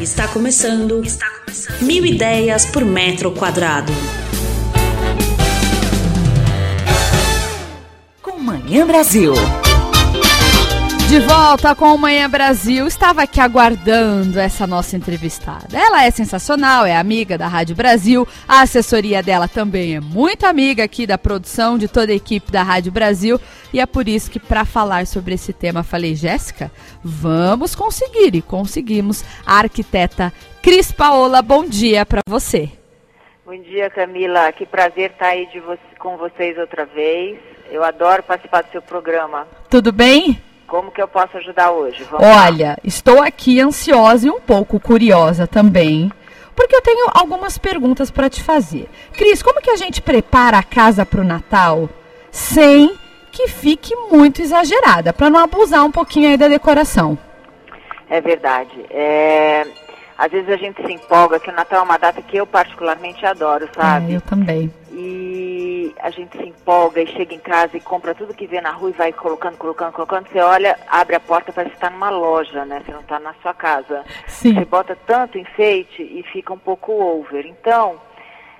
Está começando, Está começando. Mil ideias por metro quadrado. Com Manhã Brasil. De volta com o Manhã Brasil. Estava aqui aguardando essa nossa entrevistada. Ela é sensacional, é amiga da Rádio Brasil. A assessoria dela também é muito amiga aqui da produção de toda a equipe da Rádio Brasil. E é por isso que, para falar sobre esse tema, falei, Jéssica, vamos conseguir. E conseguimos. A arquiteta Cris Paola, bom dia para você. Bom dia, Camila. Que prazer estar aí vo com vocês outra vez. Eu adoro participar do seu programa. Tudo bem? Como que eu posso ajudar hoje? Vamos Olha, lá. estou aqui ansiosa e um pouco curiosa também, porque eu tenho algumas perguntas para te fazer. Cris, como que a gente prepara a casa para o Natal sem que fique muito exagerada, para não abusar um pouquinho aí da decoração? É verdade. É... Às vezes a gente se empolga, que o Natal é uma data que eu particularmente adoro, sabe? É, eu também. E a gente se empolga e chega em casa e compra tudo que vê na rua e vai colocando, colocando, colocando. Você olha, abre a porta, parece que está numa loja, né? Você não está na sua casa. Sim. Você bota tanto enfeite e fica um pouco over. Então,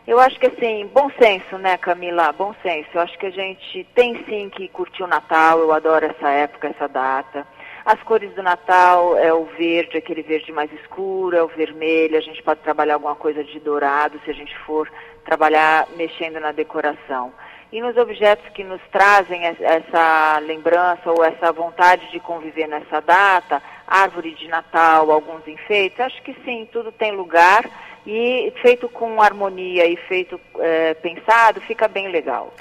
eu acho que assim, bom senso, né, Camila? Bom senso. Eu acho que a gente tem sim que curtir o Natal. Eu adoro essa época, essa data. As cores do Natal é o verde, aquele verde mais escuro, é o vermelho. A gente pode trabalhar alguma coisa de dourado se a gente for trabalhar mexendo na decoração. E nos objetos que nos trazem essa lembrança ou essa vontade de conviver nessa data, árvore de Natal, alguns enfeites, acho que sim, tudo tem lugar e feito com harmonia e feito é, pensado, fica bem legal.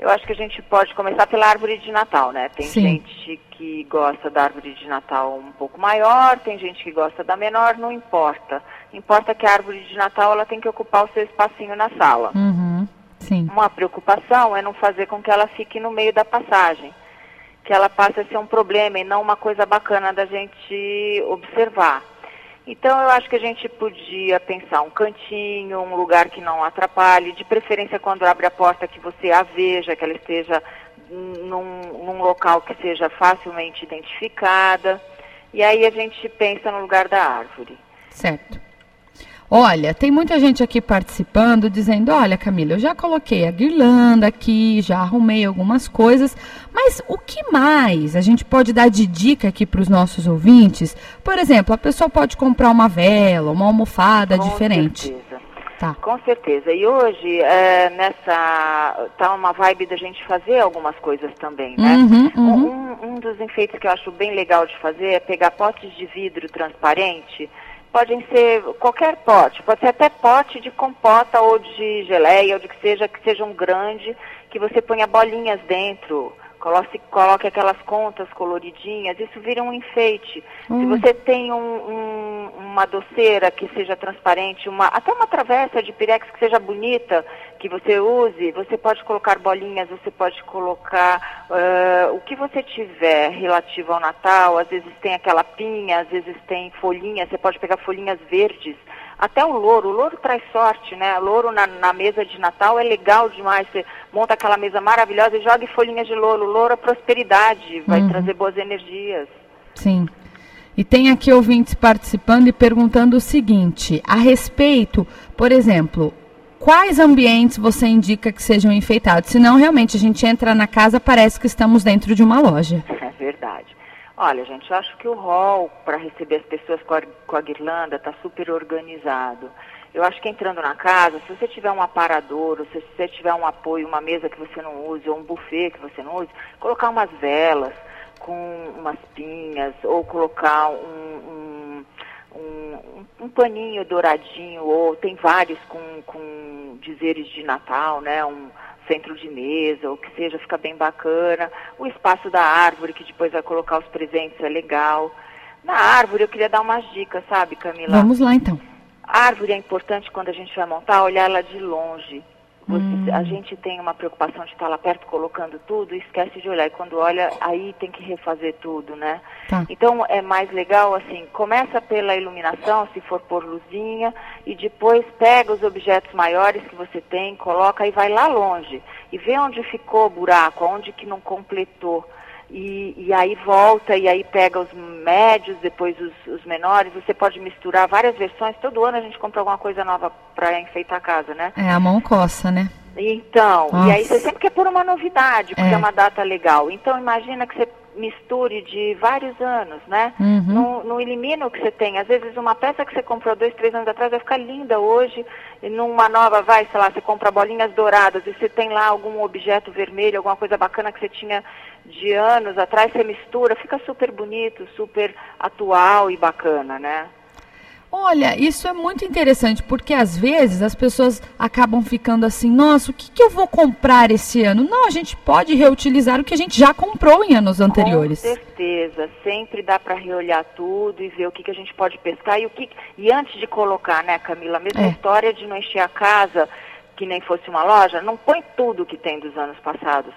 Eu acho que a gente pode começar pela árvore de Natal, né? Tem Sim. gente que gosta da árvore de Natal um pouco maior, tem gente que gosta da menor, não importa. Importa que a árvore de Natal ela tem que ocupar o seu espacinho na sala. Uhum. Sim. Uma preocupação é não fazer com que ela fique no meio da passagem, que ela passe a ser um problema e não uma coisa bacana da gente observar. Então eu acho que a gente podia pensar um cantinho, um lugar que não atrapalhe, de preferência quando abre a porta que você a veja, que ela esteja num, num local que seja facilmente identificada. E aí a gente pensa no lugar da árvore. Certo. Olha, tem muita gente aqui participando, dizendo: olha, Camila, eu já coloquei a guirlanda aqui, já arrumei algumas coisas, mas o que mais a gente pode dar de dica aqui para os nossos ouvintes? Por exemplo, a pessoa pode comprar uma vela, uma almofada Com diferente. Certeza. Tá. Com certeza. E hoje, é, nessa. tá uma vibe da gente fazer algumas coisas também, né? Uhum, uhum. Um, um dos enfeites que eu acho bem legal de fazer é pegar potes de vidro transparente podem ser qualquer pote, pode ser até pote de compota ou de geleia, ou de que seja, que seja um grande, que você ponha bolinhas dentro, coloque, coloque aquelas contas coloridinhas, isso vira um enfeite. Hum. Se você tem um, um, uma doceira que seja transparente, uma, até uma travessa de pirex que seja bonita, que você use, você pode colocar bolinhas, você pode colocar uh, o que você tiver relativo ao Natal, às vezes tem aquela pinha, às vezes tem folhinhas, você pode pegar folhinhas verdes, até o louro, o louro traz sorte, né? Louro na, na, mesa de Natal é legal demais. Você monta aquela mesa maravilhosa e joga folhinhas de louro. O louro é prosperidade, vai Uhum. trazer boas energias. Sim. E tem aqui ouvintes participando e perguntando o seguinte: a respeito, por exemplo, quais ambientes você indica que sejam enfeitados? Senão, realmente, a gente entra na casa, parece que estamos dentro de uma loja. É verdade. Olha, gente, eu acho que o hall para receber as pessoas com a, com a guirlanda está super organizado. Eu acho que entrando na casa, se você tiver um aparador, se você tiver um apoio, uma mesa que você não use, ou um buffet que você não use, colocar umas velas com umas pinhas, ou colocar um, um, um, um paninho douradinho, ou tem vários com, com dizeres de Natal, né? Um, centro de mesa, ou que seja, fica bem bacana. O espaço da árvore, que depois vai colocar os presentes, é legal. Na árvore, eu queria dar umas dicas, sabe, Camila? Vamos lá, então. A árvore é importante quando a gente vai montar, olhar ela de longe. Você, A gente tem uma preocupação de estar lá perto colocando tudo e esquece de olhar. E quando olha, aí tem que refazer tudo, né? Tá. Então é mais legal assim, começa pela iluminação, se for por luzinha, e depois pega os objetos maiores que você tem, coloca e vai lá longe. E vê onde ficou o buraco, onde que não completou. E, e aí volta, e aí pega os médios, depois os, os menores. Você pode misturar várias versões. Todo ano a gente compra alguma coisa nova para enfeitar a casa, né? É, a mão coça, né? Então, Nossa. e aí você sempre quer pôr uma novidade, porque É. é. uma data legal. Então imagina que você misture de vários anos, né? Uhum. Não, não elimina o que você tem. Às vezes uma peça que você comprou dois, três anos atrás vai ficar linda hoje, e numa nova vai, sei lá, você compra bolinhas douradas e você tem lá algum objeto vermelho, alguma coisa bacana que você tinha de anos atrás, você mistura, fica super bonito, super atual e bacana, né? Olha, isso é muito interessante, porque às vezes as pessoas acabam ficando assim, nossa, o que, que eu vou comprar esse ano? Não, a gente pode reutilizar o que a gente já comprou em anos anteriores. Com certeza, sempre dá para reolhar tudo e ver o que, que a gente pode pescar e o que e antes de colocar, né, Camila, a mesma É. história de não encher a casa que nem fosse uma loja, não põe tudo que tem dos anos passados.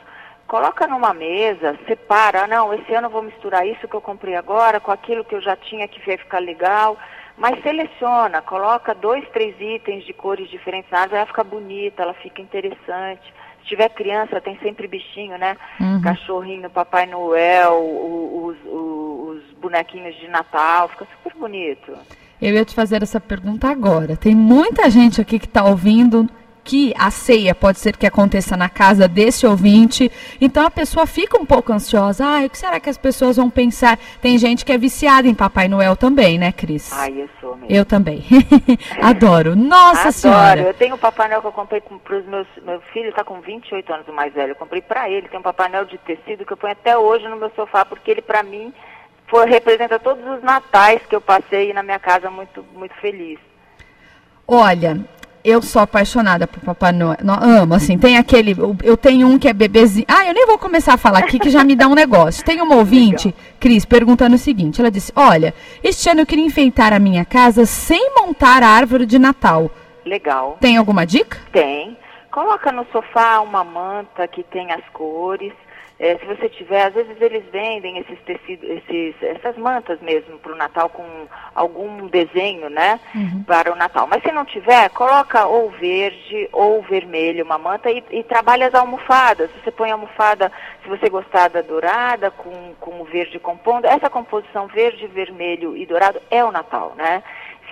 Coloca numa mesa, separa, ah, não, esse ano eu vou misturar isso que eu comprei agora com aquilo que eu já tinha que vai ficar legal, mas seleciona, coloca dois, três itens de cores diferentes na árvore, ela fica bonita, ela fica interessante. Se tiver criança, tem sempre bichinho, né? Uhum. Cachorrinho, Papai Noel, os, o- os bonequinhos de Natal, fica super bonito. Eu ia te fazer essa pergunta agora. Tem muita gente aqui que está ouvindo que a ceia pode ser que aconteça na casa desse ouvinte. Então a pessoa fica um pouco ansiosa. Ah, o que será que as pessoas vão pensar? Tem gente que é viciada em Papai Noel também, né, Cris? Ai, eu sou mesmo. Eu também. Adoro. Nossa Adoro. Senhora. Eu tenho o Papai Noel que eu comprei para os meus. Meu filho está com 28 anos, o mais velho. Eu comprei para ele. Tem um Papai Noel de tecido que eu ponho até hoje no meu sofá, porque ele, para mim, foi, representa todos os natais que eu passei na minha casa muito, muito feliz. Olha, eu sou apaixonada por Papai Noel. Não, amo, assim, tem aquele. eu- tenho um que é bebezinho. Ah, eu nem vou começar a falar aqui que já me dá um negócio. Tem uma ouvinte, Cris, perguntando o seguinte: ela disse: Olha, este ano eu queria enfeitar a minha casa sem montar a árvore de Natal. Legal. Tem alguma dica? Tem. Coloca no sofá uma manta que tem as cores. É, se você tiver, às vezes eles vendem esses tecidos, esses, essas mantas mesmo para o Natal com algum desenho, né? Para o Natal. Mas se não tiver, coloca ou verde ou vermelho uma manta e, e trabalha as almofadas. Você põe a almofada, se você gostar da dourada, com, com o verde compondo. Essa composição verde, vermelho e dourado é o Natal, né?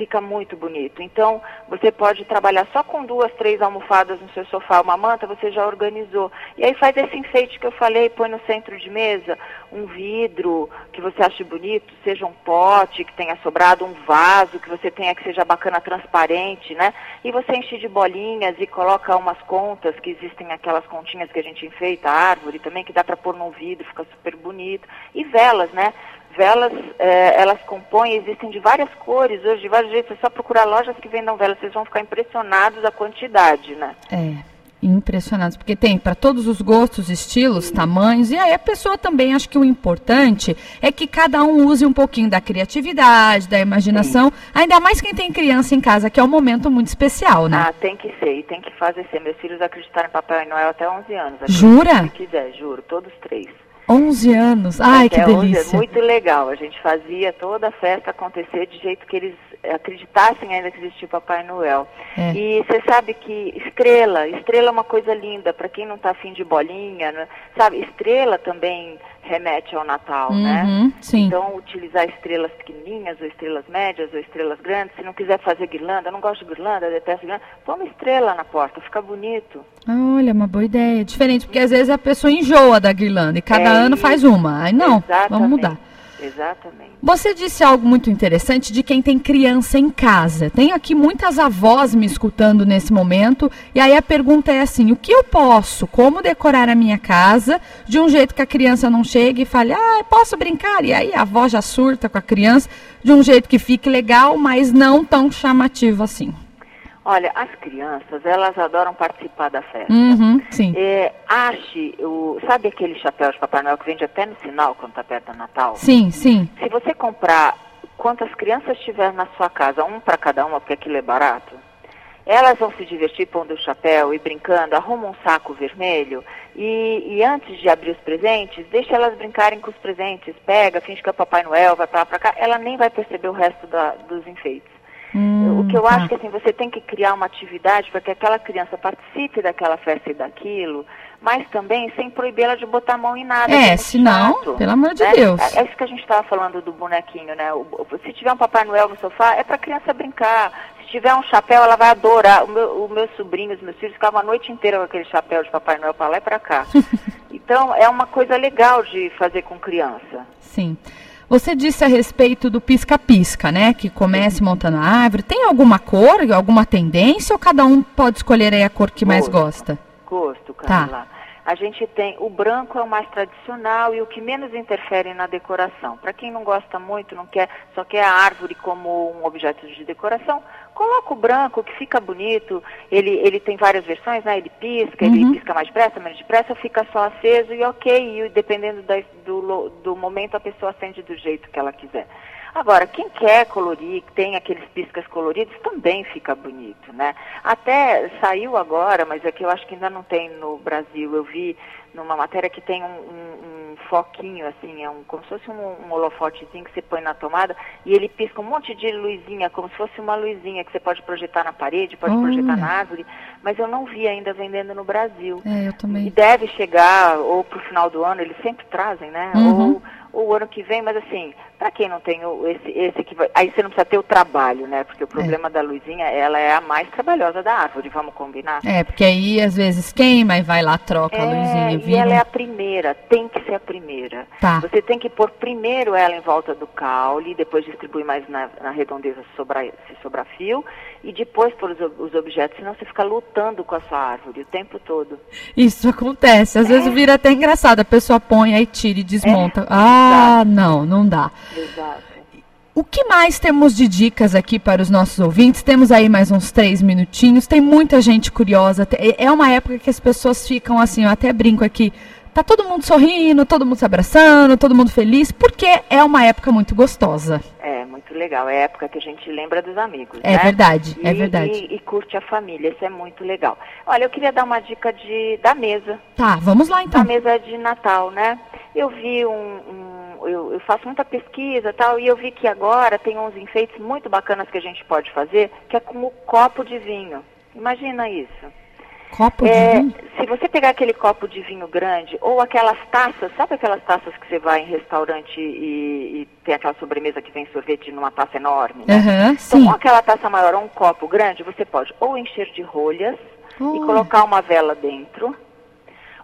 Fica muito bonito. Então, você pode trabalhar só com duas, três almofadas no seu sofá, uma manta, você já organizou. E aí faz esse enfeite que eu falei, põe no centro de mesa um vidro que você ache bonito, seja um pote que tenha sobrado, um vaso que você tenha que seja bacana, transparente, né? E você enche de bolinhas e coloca umas contas, que existem aquelas continhas que a gente enfeita, a árvore também, que dá para pôr num vidro, fica super bonito. E velas, né? Velas, eh, elas compõem, existem de várias cores, hoje de vários jeitos, é só procurar lojas que vendam velas, vocês vão ficar impressionados a quantidade, né? É. Impressionantes, porque tem para todos os gostos, estilos, tamanhos, e aí a pessoa também acho que o importante é que cada um use um pouquinho da criatividade, da imaginação, ainda mais quem tem criança em casa, que é um momento muito especial, né? Ah, tem que ser, e tem que fazer ser. Meus filhos acreditaram em Papai Noel até 11 anos. Jura? Se quiser, juro, todos três. 11 anos, ai que Até 11 é delícia. muito legal. A gente fazia toda a festa acontecer de jeito que eles acreditassem ainda que existia o Papai Noel. É. E você sabe que estrela, estrela é uma coisa linda para quem não está afim de bolinha, né? sabe? Estrela também remete ao Natal, né? Uhum, sim. Então, utilizar estrelas pequenininhas, ou estrelas médias, ou estrelas grandes. Se não quiser fazer guirlanda, eu não gosto de guirlanda, detesto guirlanda, põe uma estrela na porta, fica bonito. Olha, uma boa ideia. Diferente, porque às vezes a pessoa enjoa da guirlanda e cada É ano faz uma. Aí não, Exatamente. vamos mudar. Exatamente. Você disse algo muito interessante de quem tem criança em casa. Tenho aqui muitas avós me escutando nesse momento. E aí a pergunta é assim: o que eu posso, como decorar a minha casa de um jeito que a criança não chegue e fale, ah, posso brincar? E aí a avó já surta com a criança de um jeito que fique legal, mas não tão chamativo assim. Olha, as crianças, elas adoram participar da festa. Uhum, sim. É, ache, o, sabe aquele chapéu de Papai Noel que vende até no sinal quando está perto do Natal? Sim, sim. Se você comprar quantas crianças tiver na sua casa, um para cada uma, porque aquilo é barato, elas vão se divertir pondo o chapéu e brincando, arruma um saco vermelho e, e antes de abrir os presentes, deixa elas brincarem com os presentes, pega, finge que é o Papai Noel, vai pra lá pra cá, ela nem vai perceber o resto da- dos enfeites. Hum, O que eu tá. acho que assim, você tem que criar uma atividade para que aquela criança participe daquela festa e daquilo, mas também sem proibir ela de botar a mão em nada. É, senão, chato, pelo amor de né? Deus. É, é, isso que a gente estava falando do bonequinho, né? O, se tiver um Papai Noel no sofá, é para a criança brincar. Se tiver um chapéu, ela vai adorar. O meu, o meus sobrinhos, meus filhos ficavam a noite inteira com aquele chapéu de Papai Noel para lá e para cá. então, é uma coisa legal de fazer com criança. Sim. Você disse a respeito do pisca-pisca, né? Que comece montando a árvore. Tem alguma cor, alguma tendência ou cada um pode escolher a cor que mais gosta? Gosto, Camila. Tá. A gente tem o branco é o mais tradicional e o que menos interfere na decoração. Para quem não gosta muito, não quer, só quer a árvore como um objeto de decoração, coloca o branco que fica bonito. Ele, ele tem várias versões, né? Ele pisca, uhum. ele pisca mais depressa, menos depressa, fica só aceso e ok. E dependendo da, do, do momento a pessoa acende do jeito que ela quiser. Agora, quem quer colorir, tem aqueles piscas coloridos, também fica bonito, né? Até saiu agora, mas é que eu acho que ainda não tem no Brasil. Eu vi numa matéria que tem um, um, um foquinho, assim, é um, como se fosse um, um holofotezinho que você põe na tomada e ele pisca um monte de luzinha, como se fosse uma luzinha que você pode projetar na parede, pode projetar na árvore, mas eu não vi ainda vendendo no Brasil. É, eu também. E deve chegar ou para o final do ano, eles sempre trazem, né? Uhum. Ou o ano que vem, mas assim, para quem não tem o, esse, esse que vai, aí você não precisa ter o trabalho, né? Porque o é. problema é. da luzinha, ela é a mais trabalhosa da árvore, vamos combinar? É, porque aí às vezes queima e vai lá, troca é, a luzinha. Vira. E ela é a primeira, tem que ser a primeira. Tá. Você tem que pôr primeiro ela em volta do caule, depois distribuir mais na, na redondeza se sobrar, se sobrar fio, e depois pôr os, os, objetos, senão você fica lutando com a sua árvore o tempo todo. Isso acontece, às é. vezes vira até engraçado, a pessoa põe, aí tira e desmonta. É. Ah, ah, não, não dá. Exato. O que mais temos de dicas aqui para os nossos ouvintes? Temos aí mais uns três minutinhos. Tem muita gente curiosa. É uma época que as pessoas ficam assim, eu até brinco aqui. Tá todo mundo sorrindo, todo mundo se abraçando, todo mundo feliz, porque é uma época muito gostosa. É, legal. É a época que a gente lembra dos amigos. É né? verdade, é e, é verdade. E, e, curte a família, isso é muito legal. Olha, eu queria dar uma dica de, da mesa. Tá, vamos lá então. Da mesa de Natal, né? Eu vi um, um eu, eu, faço muita pesquisa tal, e eu vi que agora tem uns enfeites muito bacanas que a gente pode fazer, que é como copo de vinho. Imagina isso. Copo de é, vinho? Se você pegar aquele copo de vinho grande, ou aquelas taças, sabe aquelas taças que você vai em restaurante e, e tem aquela sobremesa que vem sorvete numa taça enorme? Né? Uhum, então, com aquela taça maior ou um copo grande, você pode ou encher de rolhas oh. e colocar uma vela dentro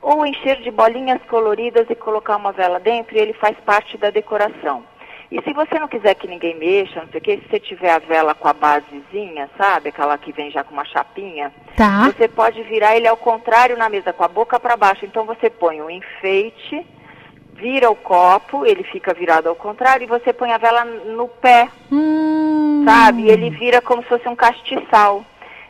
ou encher de bolinhas coloridas e colocar uma vela dentro e ele faz parte da decoração. E se você não quiser que ninguém mexa, não sei o que, se você tiver a vela com a basezinha, sabe? Aquela que vem já com uma chapinha, tá. você pode virar ele ao contrário na mesa, com a boca para baixo. Então você põe um enfeite, vira o copo, ele fica virado ao contrário, e você põe a vela no pé, hum. sabe? E ele vira como se fosse um castiçal.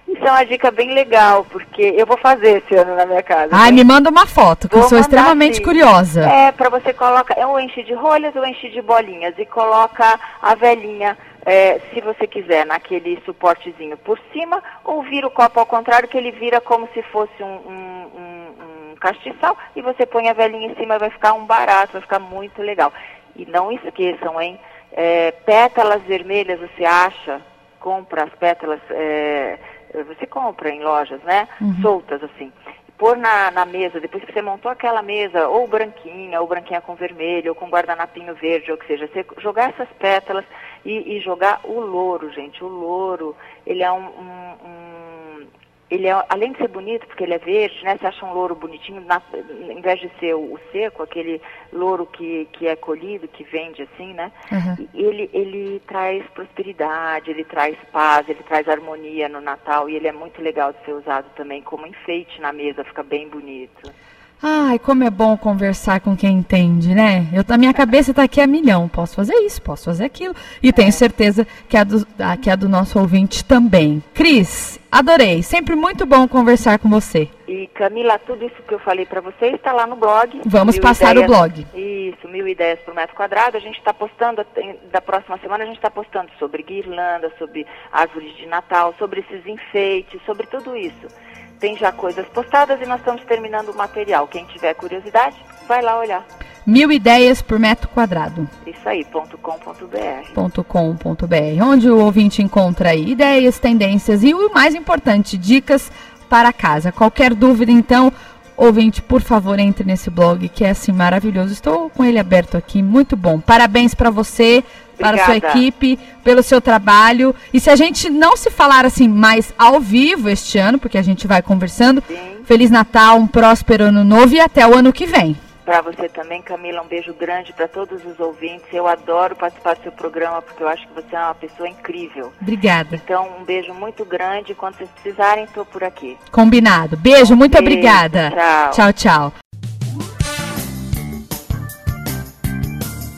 Isso é uma dica bem legal, porque eu vou fazer esse ano na minha casa. Ai, né? me manda uma foto, que vou eu sou extremamente sim. curiosa. É, para você coloca, é um enche de rolhas ou enche de bolinhas e coloca a velhinha, é, se você quiser, naquele suportezinho por cima, ou vira o copo ao contrário, que ele vira como se fosse um, um, um, um castiçal, e você põe a velhinha em cima vai ficar um barato, vai ficar muito legal. E não esqueçam, hein? É, pétalas vermelhas você acha, compra as pétalas. É, você compra em lojas, né? Uhum. Soltas assim. Pôr na, na mesa, depois que você montou aquela mesa, ou branquinha, ou branquinha com vermelho, ou com guardanapinho verde, ou o que seja, você jogar essas pétalas e, e jogar o louro, gente. O louro, ele é um, um, um ele é, além de ser bonito, porque ele é verde, né? Você acha um louro bonitinho, na, em vez de ser o, o, seco, aquele louro que, que é colhido, que vende assim, né? Uhum. Ele, ele traz prosperidade, ele traz paz, ele traz harmonia no Natal e ele é muito legal de ser usado também como enfeite na mesa, fica bem bonito. Ai, como é bom conversar com quem entende, né? Eu, a minha cabeça está aqui a milhão. Posso fazer isso, posso fazer aquilo. E tenho certeza que a, do, a, que a do nosso ouvinte também. Cris, adorei. Sempre muito bom conversar com você. E Camila, tudo isso que eu falei para você está lá no blog. Vamos passar ideias, o blog. Isso, mil ideias por metro quadrado. A gente está postando, da próxima semana a gente está postando sobre guirlanda, sobre árvores de Natal, sobre esses enfeites, sobre tudo isso tem já coisas postadas e nós estamos terminando o material. Quem tiver curiosidade, vai lá olhar. Mil ideias por metro quadrado. Isso aí, ponto .com.br. Ponto .com.br, onde o ouvinte encontra aí ideias, tendências e o mais importante, dicas para casa. Qualquer dúvida, então, Ouvinte, por favor, entre nesse blog que é assim maravilhoso. Estou com ele aberto aqui, muito bom. Parabéns para você, para a sua equipe, pelo seu trabalho. E se a gente não se falar assim mais ao vivo este ano, porque a gente vai conversando, Sim. Feliz Natal, um próspero ano novo e até o ano que vem. Para você também, Camila, um beijo grande para todos os ouvintes. Eu adoro participar do seu programa porque eu acho que você é uma pessoa incrível. Obrigada. Então, um beijo muito grande. Quando vocês precisarem, estou por aqui. Combinado. Beijo, um muito beijo, obrigada. Tchau. Tchau, tchau.